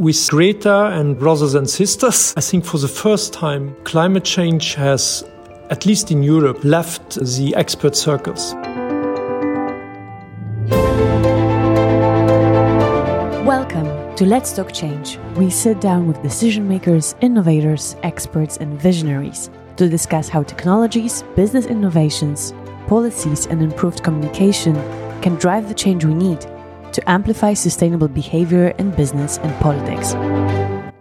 With Greta and brothers and sisters, I think for the first time, climate change has, at least in Europe, left the expert circles. Welcome to Let's Talk Change. We sit down with decision makers, innovators, experts, and visionaries to discuss how technologies, business innovations, policies, and improved communication can drive the change we need to amplify sustainable behavior in business and politics.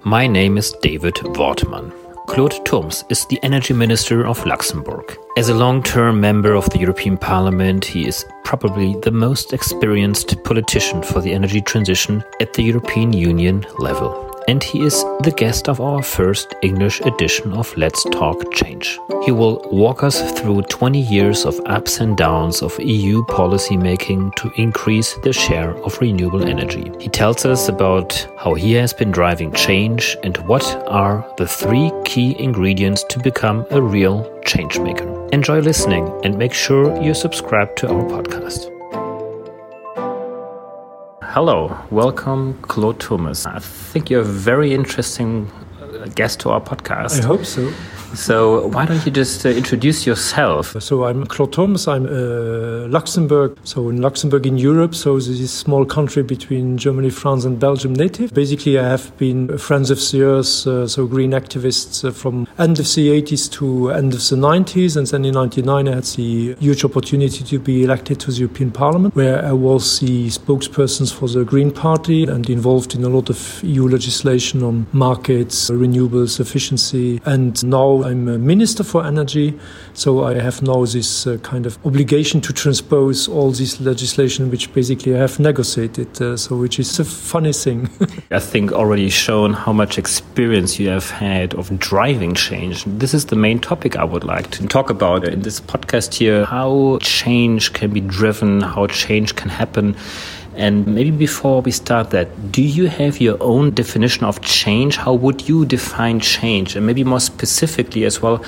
My name is David Wortmann. Claude Turmes is the Energy Minister of Luxembourg. As a long term member of the European Parliament, he is probably the most experienced politician for the energy transition at the European Union level and he is the guest of our first English edition of Let's Talk Change. He will walk us through 20 years of ups and downs of EU policymaking to increase the share of renewable energy. He tells us about how he has been driving change and what are the three key ingredients to become a real changemaker. Enjoy listening and make sure you subscribe to our podcast. Hello, welcome, Claude Turmes. I think you're a very interesting uh, guest to our podcast. I hope so. So why don't you just uh, introduce yourself? So I'm Claude Turmes. I'm uh, Luxembourg. So in Luxembourg in Europe. So this small country between Germany, France, and Belgium native. Basically, I have been friends of earth, uh, so green activists uh, from end of the 80s to end of the 90s, and then in 99 I had the huge opportunity to be elected to the European Parliament, where I was the spokesperson for the Green Party and involved in a lot of EU legislation on markets, renewables, efficiency, and now I'm a minister for energy, so I have now this uh, kind of obligation to transpose all this legislation, which basically I have negotiated. Uh, so, which is a funny thing. I think already shown how much experience you have had of driving change. This is the main topic I would like to talk about in this podcast here: how change can be driven, how change can happen. And maybe before we start that, do you have your own definition of change? How would you define change? And maybe more specifically as well,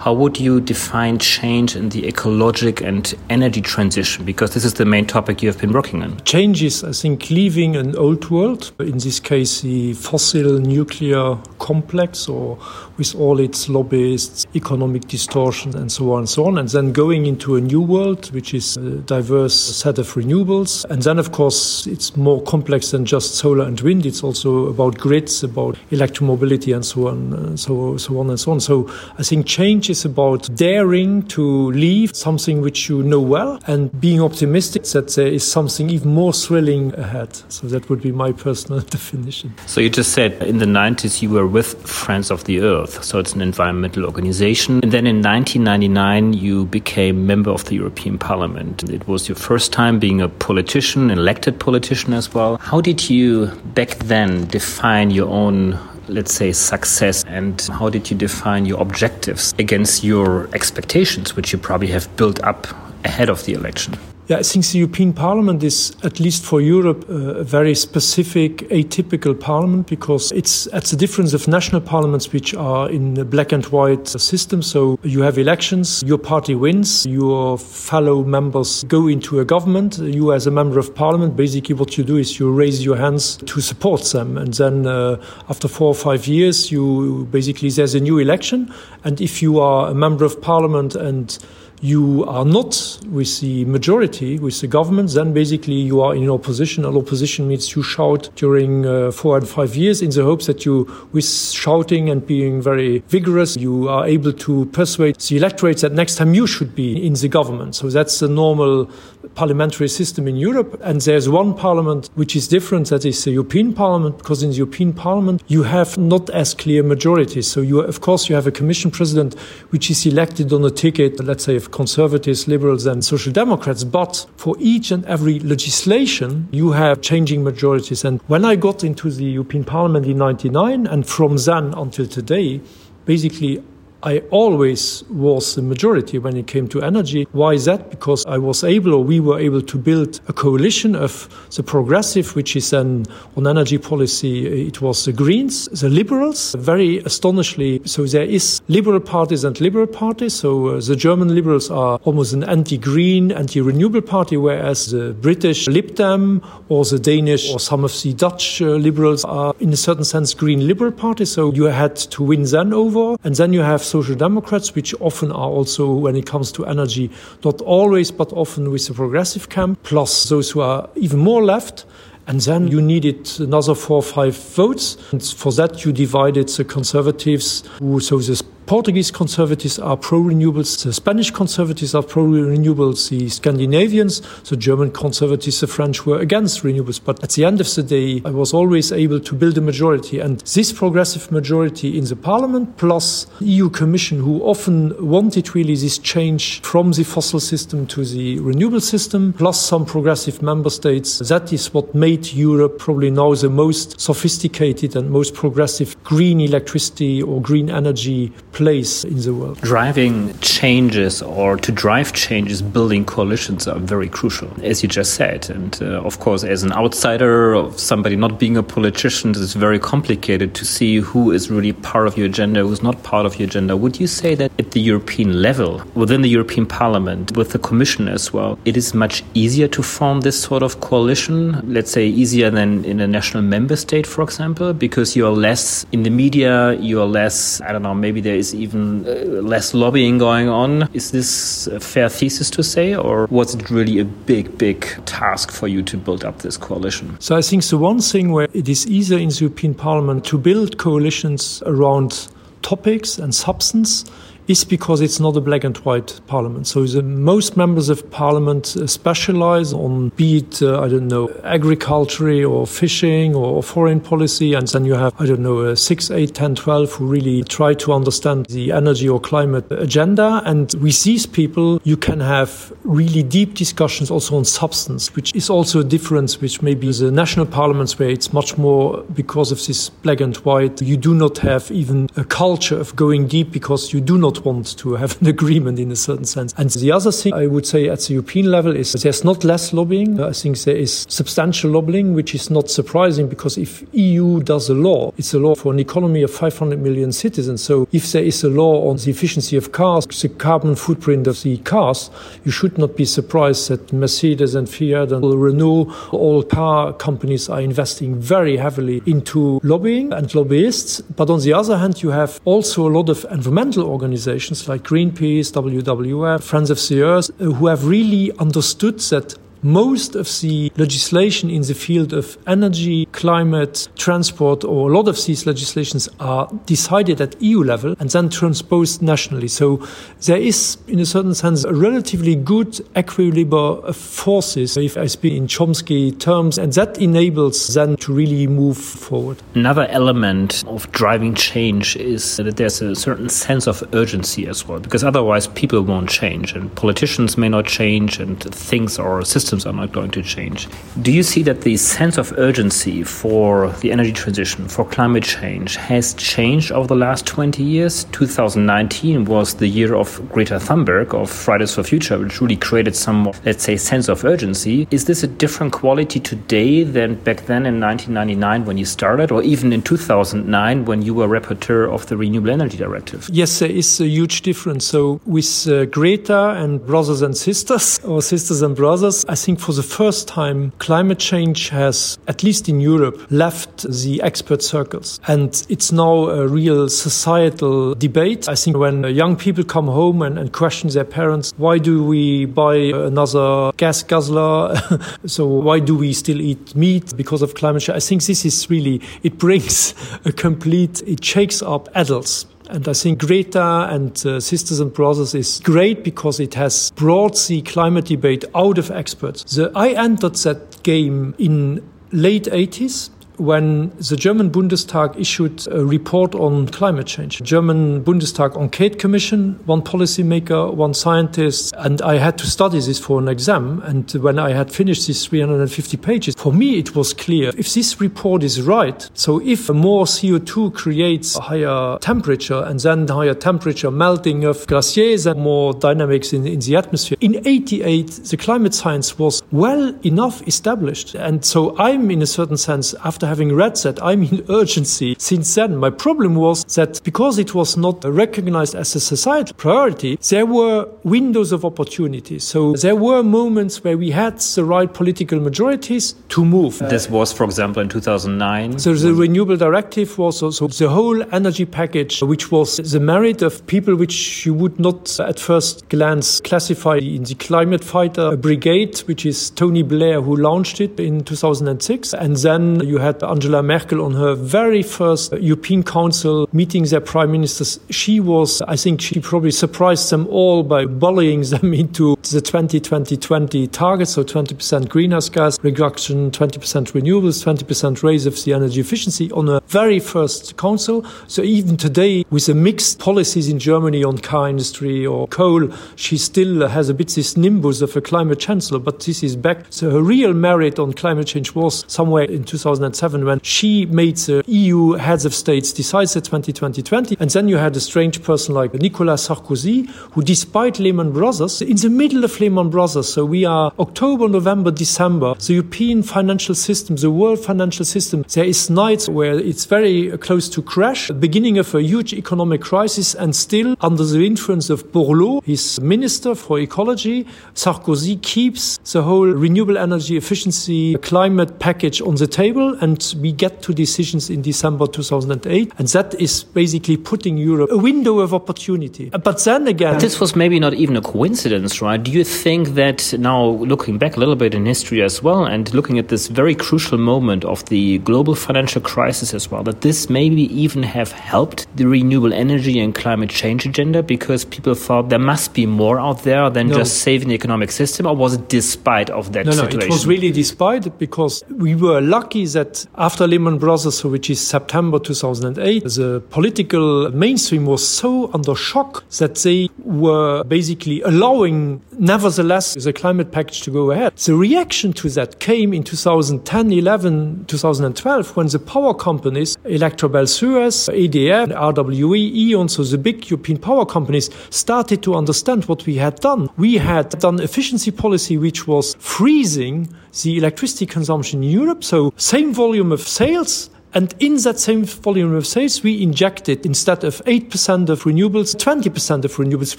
how would you define change in the ecologic and energy transition? Because this is the main topic you have been working on. Change is, I think, leaving an old world, in this case, the fossil nuclear complex, or with all its lobbyists, economic distortion, and so on and so on, and then going into a new world, which is a diverse set of renewables. And then, of course, it's more complex than just solar and wind. It's also about grids, about electromobility, and so on, and so, so on and so on. So I think change is about daring to leave something which you know well and being optimistic that there is something even more thrilling ahead. So that would be my personal definition. So you just said in the 90s you were with Friends of the Earth, so it's an environmental organization. And then in 1999 you became member of the European Parliament. It was your first time being a politician, elected politician as well. How did you back then define your own let's say, success? And how did you define your objectives against your expectations, which you probably have built up ahead of the election? Yeah, I think the European Parliament is, at least for Europe, a very specific, atypical parliament because it's at the difference of national parliaments, which are in a black and white system. So you have elections, your party wins, your fellow members go into a government. You, as a member of parliament, basically what you do is you raise your hands to support them. And then uh, after four or five years, you basically, there's a new election. And if you are a member of parliament and you are not with the majority, with the government, then basically you are in opposition. And opposition means you shout during uh, four and five years in the hopes that you, with shouting and being very vigorous, you are able to persuade the electorate that next time you should be in the government. So that's the normal parliamentary system in Europe. And there's one parliament which is different, that is the European Parliament, because in the European Parliament you have not as clear majorities. So you, of course, you have a commission president which is elected on a ticket, let's say, of conservatives, liberals, and social democrats. But for each and every legislation, you have changing majorities. And when I got into the European Parliament in 99, and from then until today, basically I always was the majority when it came to energy. Why is that? Because I was able, or we were able to build a coalition of the progressive, which is then on energy policy, it was the Greens, the Liberals, very astonishingly. So there is liberal parties and liberal parties. So uh, the German Liberals are almost an anti-green, anti-renewable party, whereas the British Lib Dem or the Danish or some of the Dutch uh, liberals are in a certain sense green liberal party. So you had to win them over. And then you have social democrats, which often are also, when it comes to energy, not always, but often with the progressive camp, plus those who are even more left. And then you needed another four or five votes. And for that, you divided the conservatives, who, so the Portuguese conservatives are pro renewables, the Spanish conservatives are pro renewables, the Scandinavians, the German conservatives, the French were against renewables. But at the end of the day, I was always able to build a majority. And this progressive majority in the parliament, plus EU Commission, who often wanted really this change from the fossil system to the renewable system, plus some progressive member states, that is what made Europe probably now the most sophisticated and most progressive green electricity or green energy place in the world. Driving changes or to drive changes, building coalitions are very crucial, as you just said. And uh, of course, as an outsider of somebody not being a politician, it's very complicated to see who is really part of your agenda, who's not part of your agenda. Would you say that at the European level, within the European Parliament, with the Commission as well, it is much easier to form this sort of coalition? Let's say easier than in a national member state, for example, because you are less in the media, you are less, I don't know, maybe there is even uh, less lobbying going on. Is this a fair thesis to say, or was it really a big, big task for you to build up this coalition? So I think the one thing where it is easier in the European Parliament to build coalitions around topics and substance is because it's not a black and white parliament. So the, most members of parliament uh, specialize on be it, uh, I don't know, agriculture or fishing or foreign policy. And then you have, I don't know, uh, 6, 8, 10, 12 who really try to understand the energy or climate agenda. And with these people, you can have really deep discussions also on substance, which is also a difference, which maybe the national parliaments where it's much more because of this black and white. You do not have even a culture of going deep because you do not want to have an agreement in a certain sense. And the other thing I would say at the European level is there's not less lobbying. I think there is substantial lobbying, which is not surprising because if EU does a law, it's a law for an economy of 500 million citizens. So if there is a law on the efficiency of cars, the carbon footprint of the cars, you should not be surprised that Mercedes and Fiat and Renault, all car companies are investing very heavily into lobbying and lobbyists. But on the other hand, you have also a lot of environmental organizations organizations like Greenpeace, WWF, Friends of the Earth, who have really understood that most of the legislation in the field of energy, climate, transport, or a lot of these legislations are decided at EU level and then transposed nationally. So there is, in a certain sense, a relatively good equilibrium of forces, if I speak in Chomsky terms, and that enables then to really move forward. Another element of driving change is that there's a certain sense of urgency as well, because otherwise people won't change and politicians may not change and things or systems systems are not going to change. Do you see that the sense of urgency for the energy transition, for climate change, has changed over the last 20 years? 2019 was the year of Greta Thunberg, of Fridays for Future, which really created some, let's say, sense of urgency. Is this a different quality today than back then in 1999 when you started, or even in 2009 when you were rapporteur of the Renewable Energy Directive? Yes, there is a huge difference. So with uh, Greta and brothers and sisters, or sisters and brothers, I think for the first time, climate change has, at least in Europe, left the expert circles. And it's now a real societal debate. I think when young people come home and, and question their parents, why do we buy another gas guzzler? so why do we still eat meat because of climate change? I think this is really, it brings a complete, it shakes up adults and I think Greta and uh, Sisters and Brothers is great because it has brought the climate debate out of experts. The, I entered that game in late 80s when the German Bundestag issued a report on climate change. German Bundestag Enquete Commission, one policymaker, one scientist, and I had to study this for an exam. And when I had finished these 350 pages, for me it was clear if this report is right, so if more CO2 creates a higher temperature and then higher temperature melting of glaciers and more dynamics in, in the atmosphere, in 88 the climate science was well enough established. And so I'm in a certain sense, after having read that, I'm in urgency since then. My problem was that because it was not recognized as a societal priority, there were windows of opportunity. So there were moments where we had the right political majorities to move. This was, for example, in 2009. So the renewable directive was also the whole energy package, which was the merit of people which you would not at first glance classify in the climate fighter brigade, which is Tony Blair who launched it in 2006. And then you had Angela Merkel on her very first European Council meeting their prime ministers. She was, I think, she probably surprised them all by bullying them into the 2020 target, so 20% greenhouse gas reduction, 20% renewables, 20% raise of the energy efficiency on a very first council. So even today, with the mixed policies in Germany on car industry or coal, she still has a bit this nimbus of a climate chancellor, but this is back. So her real merit on climate change was somewhere in 2007 when she made the EU heads of states decide that 2020. And then you had a strange person like Nicolas Sarkozy, who despite Lehman Brothers, in the middle of Lehman Brothers, so we are October, November, December, the European financial system, the world financial system, there is nights where it's very close to crash, beginning of a huge economic crisis, and still under the influence of Borloo, his minister for ecology, Sarkozy keeps the whole renewable energy efficiency climate package on the table, and we get to decisions in December 2008, and that is basically putting Europe a window of opportunity. But then again, but this was maybe not even a coincidence, right? Do you think that now looking back a little bit in history as well, and looking at this very crucial moment of the global financial crisis as well, that this maybe even have helped the renewable energy and climate change agenda because people thought there must be more out there than no. just saving the economic system, or was it despite of that no, situation? No, it was really despite because we were lucky that after Lehman Brothers, which is September 2008, the political mainstream was so under shock that they were basically allowing, nevertheless, the climate package to go ahead. The reaction to that came in 2010, 11, 2012, when the power companies, Electrabel Suez, EDF, RWE, E.ON, so the big European power companies, started to understand what we had done. We had done efficiency policy which was freezing the electricity consumption in Europe, so same volume of sales And in that same volume of sales, we injected instead of 8% of renewables, 20% of renewables,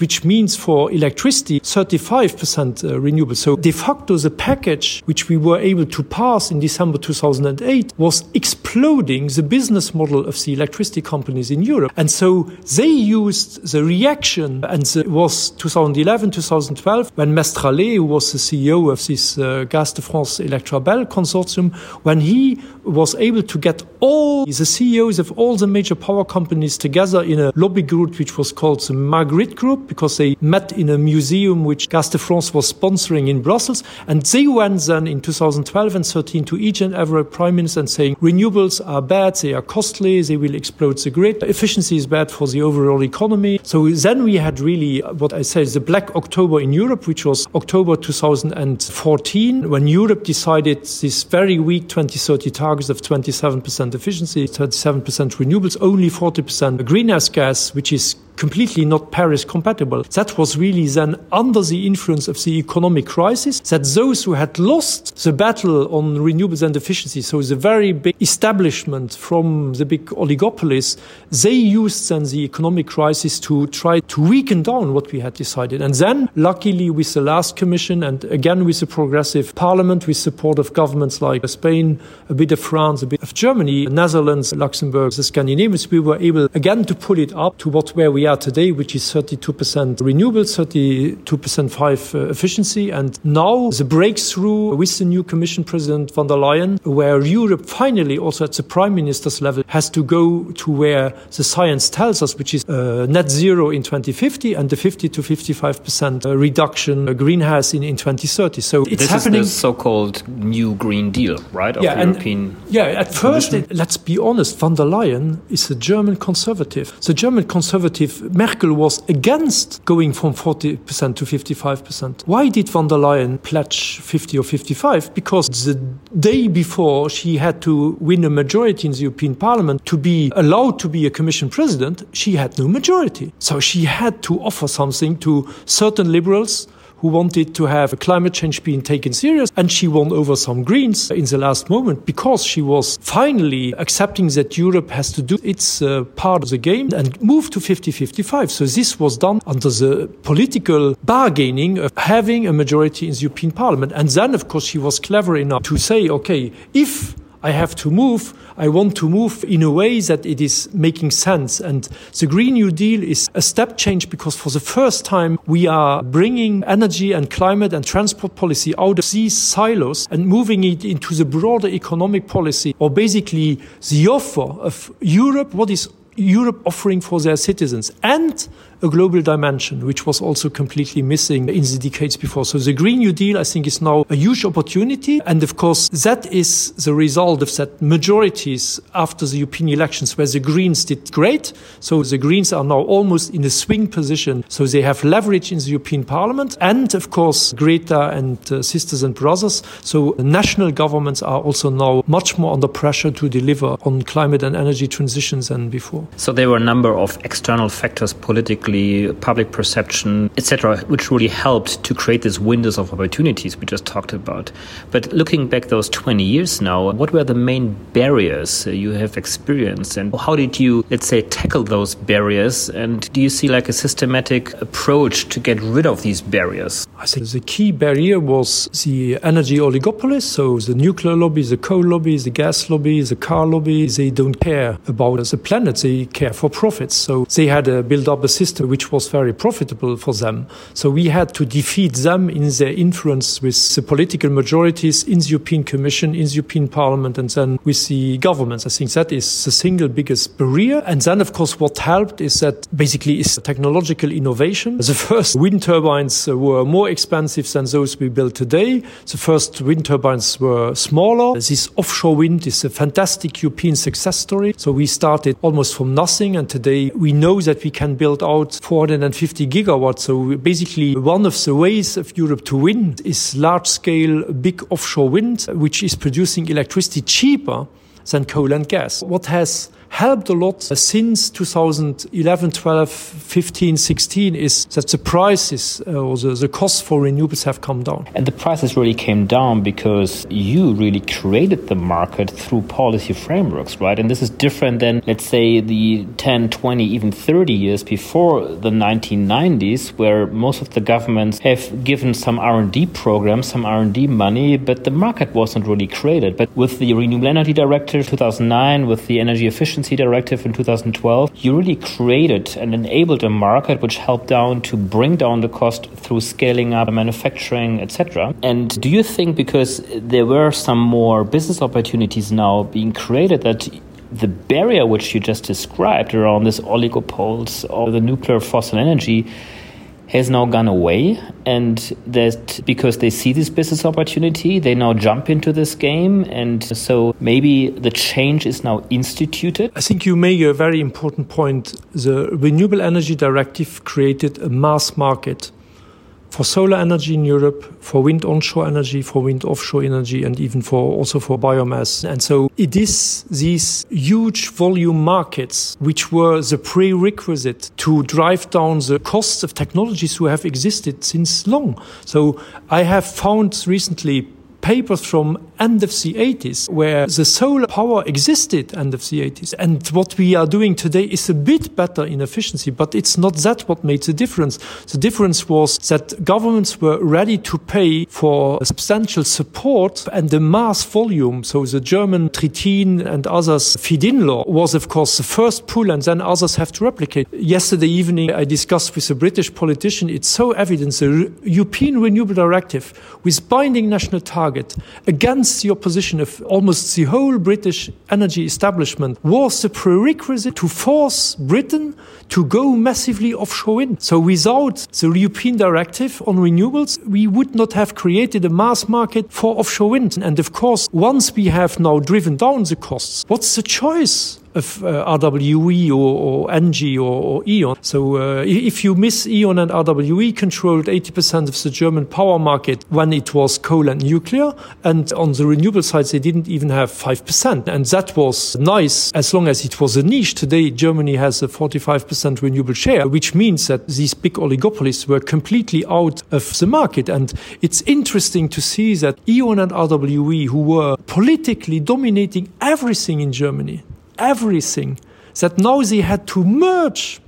which means for electricity, 35% uh, renewables. So de facto, the package which we were able to pass in December 2008 was exploding the business model of the electricity companies in Europe. And so they used the reaction, and it was 2011, 2012, when Mestrallet, who was the CEO of this uh, Gaz de France Electrabel consortium, when he was able to get all the CEOs of all the major power companies together in a lobby group which was called the Magritte Group because they met in a museum which Gaz de France was sponsoring in Brussels. And they went then in 2012 and 13 to each and every prime minister and saying renewables are bad, they are costly, they will explode the grid, efficiency is bad for the overall economy. So then we had really uh, what I say is the Black October in Europe, which was October 2014, when Europe decided this very weak 2030 targets of 27% efficiency, 37% renewables, only 40% greenhouse gas, which is completely not Paris compatible. That was really then under the influence of the economic crisis that those who had lost the battle on renewables and efficiency, so the very big establishment from the big oligopolies, they used then the economic crisis to try to weaken down what we had decided. And then, luckily, with the last commission and again with the progressive parliament, with support of governments like Spain, a bit of France, a bit of Germany, Netherlands, Luxembourg, the Scandinavians, we were able again to pull it up to what where we we are today, which is 32% renewable, 32% five uh, efficiency. And now the breakthrough with the new Commission President von der Leyen, where Europe finally, also at the Prime Minister's level, has to go to where the science tells us, which is uh, net zero in 2050 and the 50 to 55% uh, reduction uh, greenhouse in, in 2030. So it's this happening. is the so-called New Green Deal, right? Of yeah, European. Yeah, at first, it, let's be honest, von der Leyen is a German conservative. The German conservative Merkel was against going from 40% to 55%. Why did von der Leyen pledge 50 or 55? Because the day before she had to win a majority in the European Parliament to be allowed to be a Commission President, she had no majority. So she had to offer something to certain liberals who wanted to have climate change being taken serious. And she won over some Greens in the last moment because she was finally accepting that Europe has to do its uh, part of the game and move to 50-55. So this was done under the political bargaining of having a majority in the European Parliament. And then, of course, she was clever enough to say, okay, if I have to move, I want to move in a way that it is making sense. And the Green New Deal is a step change because for the first time we are bringing energy and climate and transport policy out of these silos and moving it into the broader economic policy or basically the offer of Europe, what is Europe offering for their citizens and a global dimension, which was also completely missing in the decades before. So the Green New Deal, I think, is now a huge opportunity. And of course, that is the result of that majorities after the European elections where the Greens did great. So the Greens are now almost in a swing position. So they have leverage in the European Parliament. And of course, Greta and uh, sisters and brothers. So national governments are also now much more under pressure to deliver on climate and energy transitions than before. So there were a number of external factors politically public perception, etc., which really helped to create these windows of opportunities we just talked about. But looking back those 20 years now, what were the main barriers uh, you have experienced, and how did you, let's say, tackle those barriers? And do you see like a systematic approach to get rid of these barriers? I think the key barrier was the energy oligopoly, so the nuclear lobby, the coal lobby, the gas lobby, the car lobby, they don't care about the planet, they care for profits. So they had uh, to build up a system which was very profitable for them. So we had to defeat them in their influence with the political majorities in the European Commission, in the European Parliament, and then with the governments. I think that is the single biggest barrier. And then, of course, what helped is that basically is technological innovation. The first wind turbines were more expensive than those we build today. The first wind turbines were smaller. This offshore wind is a fantastic European success story. So we started almost from nothing, and today we know that we can build out 450 gigawatts. So basically, one of the ways of Europe to win is large scale, big offshore wind, which is producing electricity cheaper than coal and gas. What has helped a lot since 2011, 12, 15, 16 is that the prices uh, or the, the costs for renewables have come down. And the prices really came down because you really created the market through policy frameworks, right? And this is different than, let's say, the 10, 20, even 30 years before the 1990s, where most of the governments have given some R&D programs, some R&D money, but the market wasn't really created. But with the Renewable Energy Directive 2009, with the Energy Efficiency Efficiency Directive in 2012, you really created and enabled a market which helped down to bring down the cost through scaling up manufacturing, etc. And do you think because there were some more business opportunities now being created that the barrier which you just described around this oligopoles or the nuclear fossil energy has now gone away and that because they see this business opportunity they now jump into this game and so maybe the change is now instituted. I think you make a very important point. The renewable energy directive created a mass market for solar energy in Europe, for wind onshore energy, for wind offshore energy, and even for also for biomass. And so it is these huge volume markets which were the prerequisite to drive down the costs of technologies who have existed since long. So I have found recently papers from end of the 80s, where the solar power existed end of the 80s. And what we are doing today is a bit better in efficiency, but it's not that what made the difference. The difference was that governments were ready to pay for substantial support and the mass volume. So the German Trittin and others feed-in law was, of course, the first pull, and then others have to replicate. Yesterday evening, I discussed with a British politician. It's so evident the European Renewable Directive, with binding national target against the opposition of almost the whole British energy establishment, was the prerequisite to force Britain to go massively offshore wind. So without the European directive on renewables, we would not have created a mass market for offshore wind. And of course, once we have now driven down the costs, what's the choice? Of uh, RWE or, or ENGIE or, or E.ON. So uh, if you miss E.ON and RWE controlled 80% of the German power market when it was coal and nuclear, and on the renewable side they didn't even have 5%. And that was nice as long as it was a niche. Today Germany has a 45% renewable share, which means that these big oligopolies were completely out of the market. And it's interesting to see that E.ON and RWE, who were politically dominating everything in Germany, everything that now they had to merge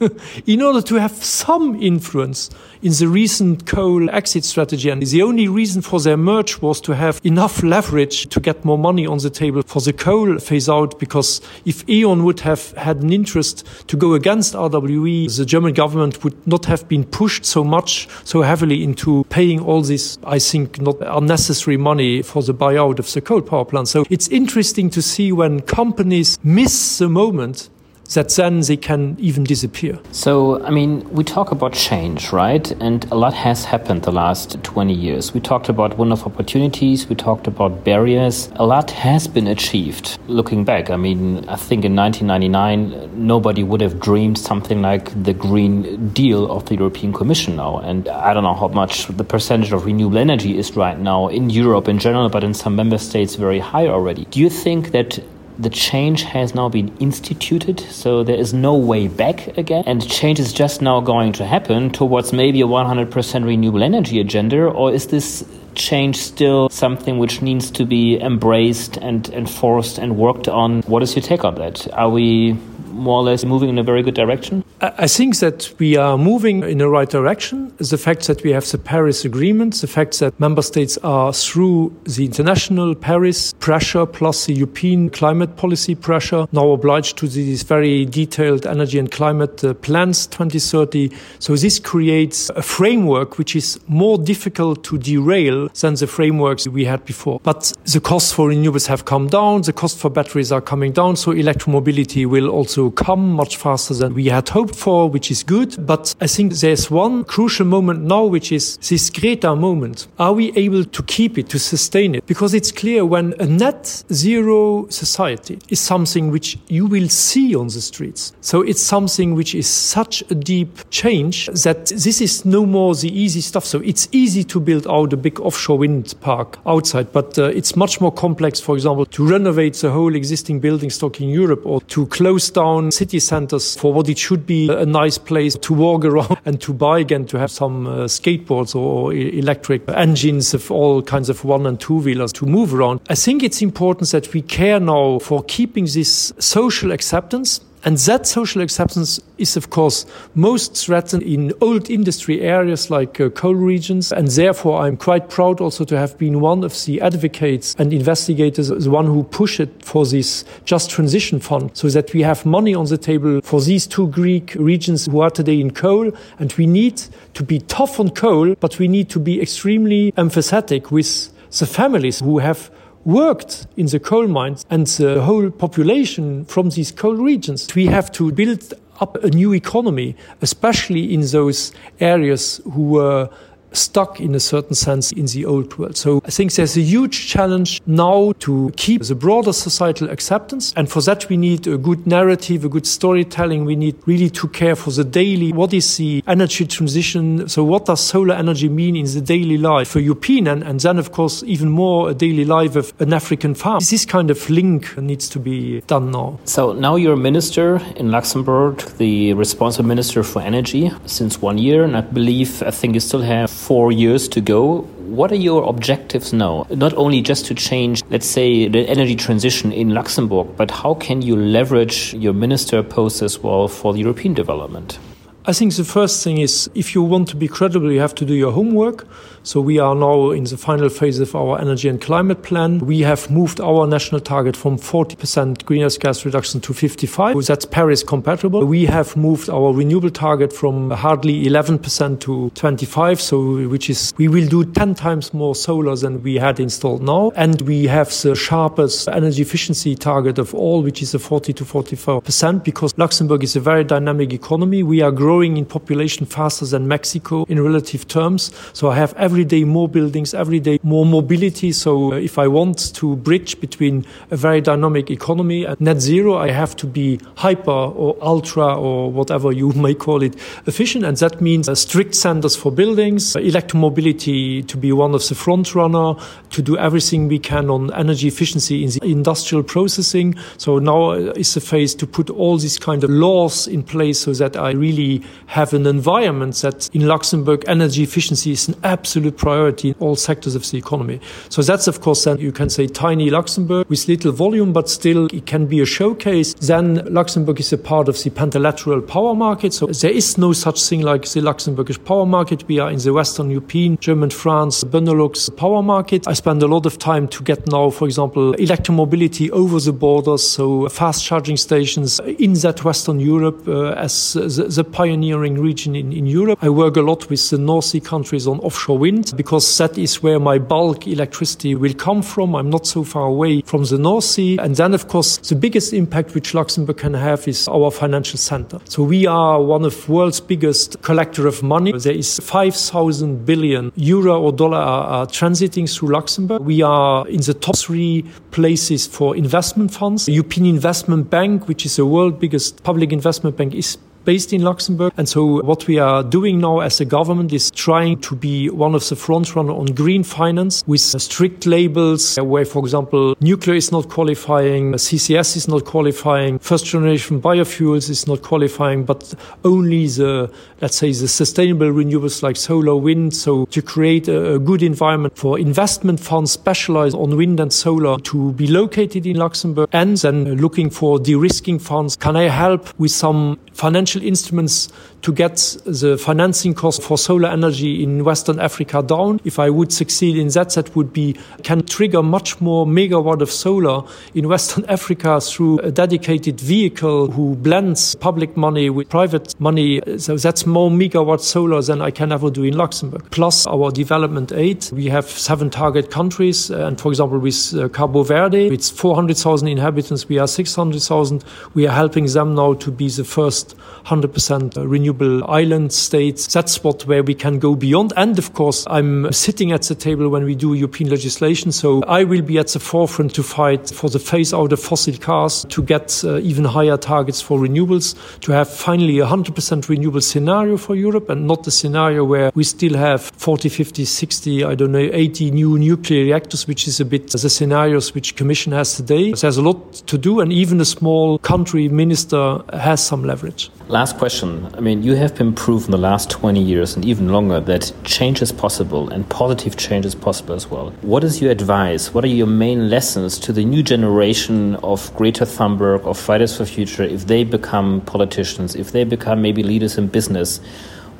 in order to have some influence in the recent coal exit strategy. And the only reason for their merge was to have enough leverage to get more money on the table for the coal phase out. Because if E.ON would have had an interest to go against RWE, the German government would not have been pushed so much, so heavily into paying all this, I think, not unnecessary money for the buyout of the coal power plant. So it's interesting to see when companies miss the moment that then they can even disappear. So, I mean, we talk about change, right? And a lot has happened the last 20 years. We talked about window of opportunities, we talked about barriers. A lot has been achieved. Looking back, I mean, I think in 1999, nobody would have dreamed something like the Green Deal of the European Commission now. And I don't know how much the percentage of renewable energy is right now in Europe in general, but in some member states, very high already. Do you think that the change has now been instituted, so there is no way back again, and change is just now going to happen towards maybe a 100% renewable energy agenda, or is this change still something which needs to be embraced and enforced and worked on? What is your take on that? Are we more or less moving in a very good direction? I think that we are moving in the right direction. The fact that we have the Paris Agreement, the fact that member states are through the international Paris pressure plus the European climate policy pressure now obliged to these very detailed energy and climate uh, plans 2030. So this creates a framework which is more difficult to derail than the frameworks we had before. But the costs for renewables have come down, the cost for batteries are coming down, so electromobility will also come much faster than we had hoped for, which is good. But I think there's one crucial moment now, which is this Greta moment. Are we able to keep it, to sustain it? Because it's clear when a net zero society is something which you will see on the streets. So it's something which is such a deep change that this is no more the easy stuff. So it's easy to build out a big offshore wind park outside, but uh, it's much more complex, for example, to renovate the whole existing building stock in Europe or to close down down city centers for what it should be a nice place to walk around and to buy again, to have some uh, skateboards or electric engines of all kinds of one and two wheelers to move around. I think it's important that we care now for keeping this social acceptance And that social acceptance is, of course, most threatened in old industry areas like uh, coal regions. And therefore, I'm quite proud also to have been one of the advocates and investigators, the one who pushed it for this just transition fund, so that we have money on the table for these two Greek regions who are today in coal. And we need to be tough on coal, but we need to be extremely empathetic with the families who have worked in the coal mines and the whole population from these coal regions. We have to build up a new economy, especially in those areas who were stuck in a certain sense in the old world. So I think there's a huge challenge now to keep the broader societal acceptance. And for that, we need a good narrative, a good storytelling. We need really to care for the daily. What is the energy transition? So what does solar energy mean in the daily life for European and, and then, of course, even more a daily life of an African farm? This kind of link needs to be done now. So now you're a minister in Luxembourg, the responsible minister for energy since one year. And I believe, I think you still have four years to go. What are your objectives now? Not only just to change, let's say, the energy transition in Luxembourg, but how can you leverage your minister post as well for the European development? I think the first thing is if you want to be credible, you have to do your homework. So we are now in the final phase of our energy and climate plan. We have moved our national target from 40% greenhouse gas reduction to 55. That's Paris compatible. We have moved our renewable target from hardly 11% to 25. So which is, we will do 10 times more solar than we had installed now. And we have the sharpest energy efficiency target of all, which is a 40 to 44% because Luxembourg is a very dynamic economy. We are growing in population faster than Mexico in relative terms. So I have every every day more buildings, every day more mobility. So uh, if I want to bridge between a very dynamic economy and net zero, I have to be hyper or ultra or whatever you may call it efficient. And that means uh, strict standards for buildings, uh, electromobility to be one of the front runner, to do everything we can on energy efficiency in the industrial processing. So now is the phase to put all these kind of laws in place so that I really have an environment that in Luxembourg energy efficiency is an absolute absolute priority in all sectors of the economy. So that's, of course, then you can say tiny Luxembourg with little volume, but still it can be a showcase. Then Luxembourg is a part of the pentalateral power market. So there is no such thing like the Luxembourgish power market. We are in the Western European, German, France, Benelux power market. I spend a lot of time to get now, for example, electromobility over the borders. So fast charging stations in that Western Europe uh, as the, the pioneering region in, in Europe. I work a lot with the North Sea countries on offshore wind wind because that is where my bulk electricity will come from. I'm not so far away from the North Sea. And then, of course, the biggest impact which Luxembourg can have is our financial center. So we are one of world's biggest collector of money. There is 5,000 billion euro or dollar are, are transiting through Luxembourg. We are in the top three places for investment funds. The European Investment Bank, which is the world's biggest public investment bank, is based in Luxembourg. And so what we are doing now as a government is trying to be one of the frontrunner on green finance with strict labels where, for example, nuclear is not qualifying, CCS is not qualifying, first generation biofuels is not qualifying, but only the, let's say, the sustainable renewables like solar, wind. So to create a, good environment for investment funds specialized on wind and solar to be located in Luxembourg and then looking for de-risking funds. Can I help with some financial financial instruments to get the financing cost for solar energy in Western Africa down. If I would succeed in that, that would be can trigger much more megawatt of solar in Western Africa through a dedicated vehicle who blends public money with private money. So that's more megawatt solar than I can ever do in Luxembourg. Plus our development aid. We have seven target countries. And for example, with uh, Cabo Verde, it's 400,000 inhabitants. We are 600,000. We are helping them now to be the first 100% renewable island states. That's what where we can go beyond. And of course, I'm sitting at the table when we do European legislation. So I will be at the forefront to fight for the phase out of fossil cars, to get uh, even higher targets for renewables, to have finally a 100% renewable scenario for Europe and not the scenario where we still have 40, 50, 60, I don't know, 80 new nuclear reactors, which is a bit the scenarios which Commission has today. There's a lot to do and even a small country minister has some leverage. Last question. I mean, you have been proven the last 20 years and even longer that change is possible and positive change is possible as well. What is your advice? What are your main lessons to the new generation of Greta Thunberg, of Fridays for Future, if they become politicians, if they become maybe leaders in business?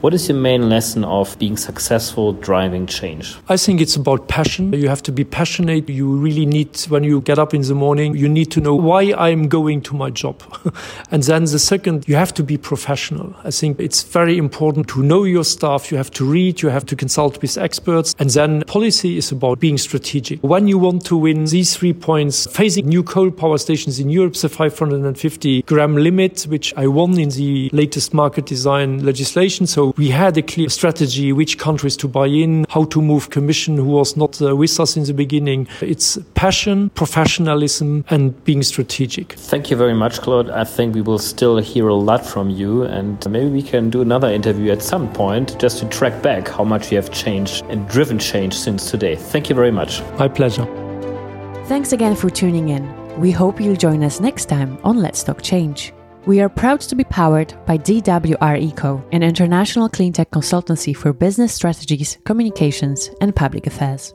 What is your main lesson of being successful driving change? I think it's about passion. You have to be passionate. You really need, when you get up in the morning, you need to know why I'm going to my job. and then the second, you have to be professional. I think it's very important to know your stuff. You have to read, you have to consult with experts. And then policy is about being strategic. When you want to win these three points, phasing new coal power stations in Europe, the 550 gram limit, which I won in the latest market design legislation. So we had a clear strategy which countries to buy in, how to move Commission, who was not uh, with us in the beginning. It's passion, professionalism, and being strategic. Thank you very much, Claude. I think we will still hear a lot from you, and maybe we can do another interview at some point just to track back how much you have changed and driven change since today. Thank you very much. My pleasure. Thanks again for tuning in. We hope you'll join us next time on Let's Talk Change. We are proud to be powered by DWR Eco, an international cleantech consultancy for business strategies, communications, and public affairs.